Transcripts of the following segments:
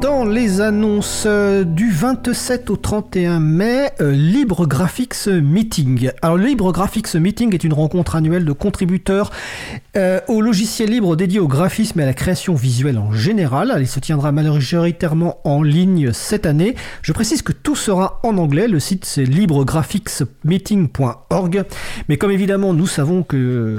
Dans les annonces euh, du 27 au 31 mai, euh, Libre Graphics Meeting. Alors Libre Graphics Meeting est une rencontre annuelle de contributeurs euh, au logiciel libre dédié au graphisme et à la création visuelle en général. Il se tiendra majoritairement en ligne cette année. Je précise que tout sera en anglais. Le site c'est libregraphicsmeeting.org. Mais comme évidemment nous savons que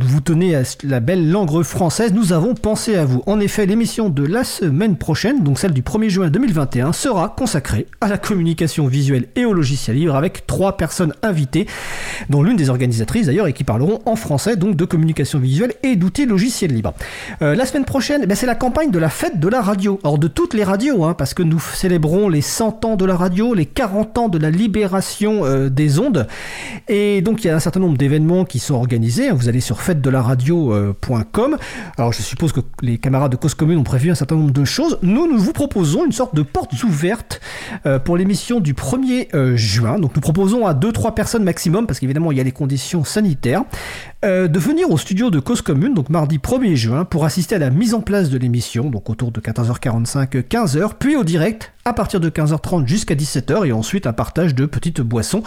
vous tenez à la belle langue française, nous avons pensé à vous. En effet, l'émission de la semaine prochaine donc celle du 1er juin 2021, sera consacrée à la communication visuelle et au logiciel libre avec trois personnes invitées, dont l'une des organisatrices d'ailleurs et qui parleront en français donc de communication visuelle et d'outils logiciels libres. Euh, la semaine prochaine, eh c'est la campagne de la fête de la radio. Alors de toutes les radios, hein, parce que nous célébrons les 100 ans de la radio, les 40 ans de la libération euh, des ondes. Et donc il y a un certain nombre d'événements qui sont organisés. Vous allez sur fête-de-la-radio.com. Euh, Alors je suppose que les camarades de Cause Commune ont prévu un certain nombre de choses nous, nous vous proposons une sorte de portes ouvertes euh, pour l'émission du 1er euh, juin. Donc nous proposons à 2-3 personnes maximum, parce qu'évidemment il y a les conditions sanitaires, euh, de venir au studio de Cause Commune, donc mardi 1er juin, pour assister à la mise en place de l'émission, donc autour de 14h45, 15h, puis au direct à partir de 15h30 jusqu'à 17h, et ensuite un partage de petites boissons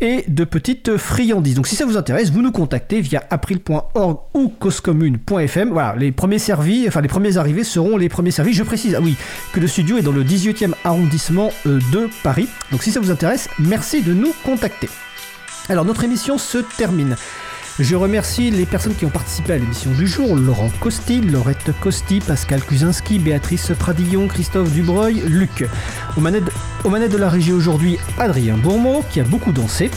et de petites friandises. Donc si ça vous intéresse, vous nous contactez via april.org ou causecommune.fm. Voilà, les premiers servis, enfin les premiers arrivés seront les premiers servis. Je précise, ah oui, que le studio est dans le 18e arrondissement euh, de Paris. Donc si ça vous intéresse, merci de nous contacter. Alors notre émission se termine. Je remercie les personnes qui ont participé à l'émission du jour Laurent Costi, Laurette Costi, Pascal Kuzinski, Béatrice Pradillon, Christophe Dubreuil, Luc. Au manette, de la régie aujourd'hui, Adrien Bourmeau, qui a beaucoup dansé.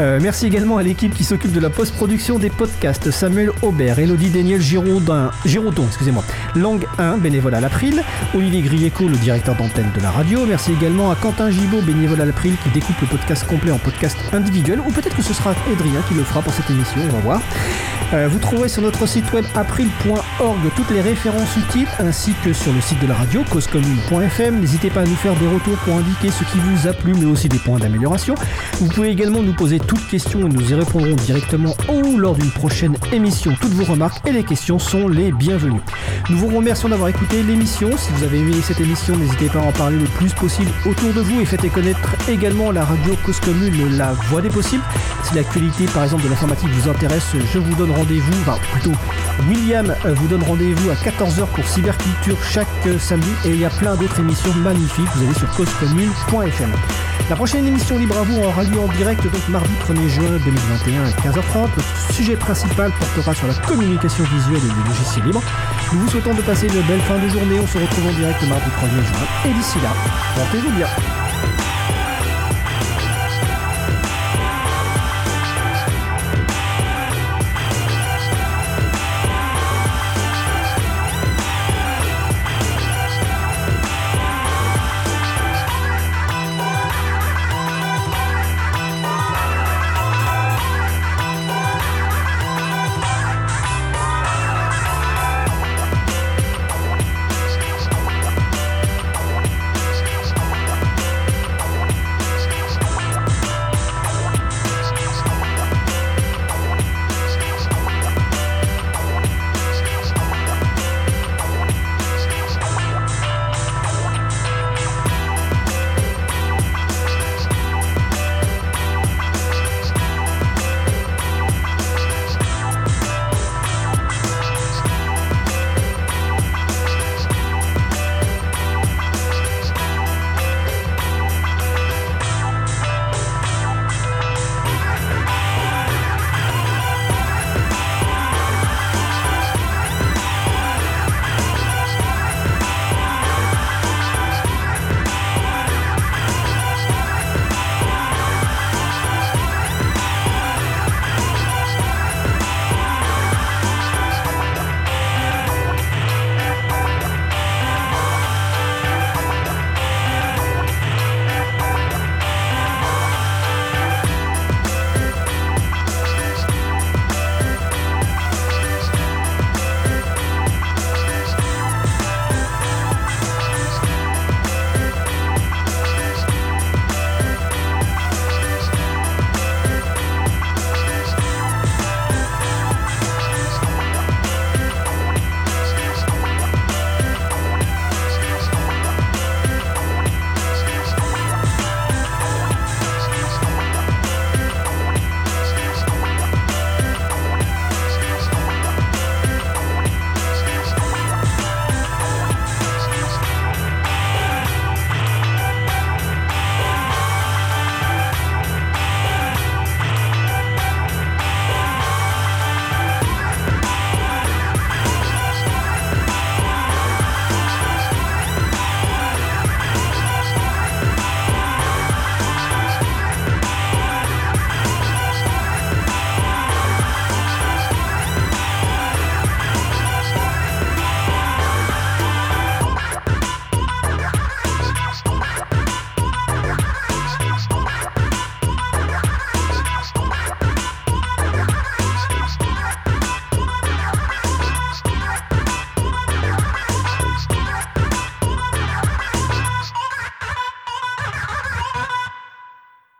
Euh, merci également à l'équipe qui s'occupe de la post-production des podcasts Samuel Aubert, Elodie Daniel Giraudin, Giraudon, excusez-moi, Langue 1, bénévole à l'April, Olivier Grieco, le directeur d'antenne de la radio. Merci également à Quentin Gibaud, bénévole à l'April, qui découpe le podcast complet en podcast individuel, ou peut-être que ce sera Adrien qui le fera pour cette émission on va voir. Euh, vous trouverez sur notre site web april.org toutes les références utiles ainsi que sur le site de la radio causecommune.fm. N'hésitez pas à nous faire des retours pour indiquer ce qui vous a plu mais aussi des points d'amélioration. Vous pouvez également nous poser toutes questions et nous y répondrons directement ou lors d'une prochaine émission. Toutes vos remarques et les questions sont les bienvenues. Nous vous remercions d'avoir écouté l'émission. Si vous avez aimé cette émission, n'hésitez pas à en parler le plus possible autour de vous et faites connaître également la radio Cause Commune, la voix des possibles. Si l'actualité par exemple de l'informatique vous intéresse, je vous donne rendez-vous, enfin plutôt William euh, vous donne rendez-vous à 14h pour Cyberculture chaque euh, samedi et il y a plein d'autres émissions magnifiques, vous allez sur causecommune.fm. La prochaine émission Libre à vous aura lieu en direct donc mardi 1er juin 2021 à 15h30. Notre sujet principal portera sur la communication visuelle et les logiciels libres. Nous vous souhaitons de passer une belle fin de journée, on se retrouve en direct mardi 1er juin et d'ici là, portez-vous bien.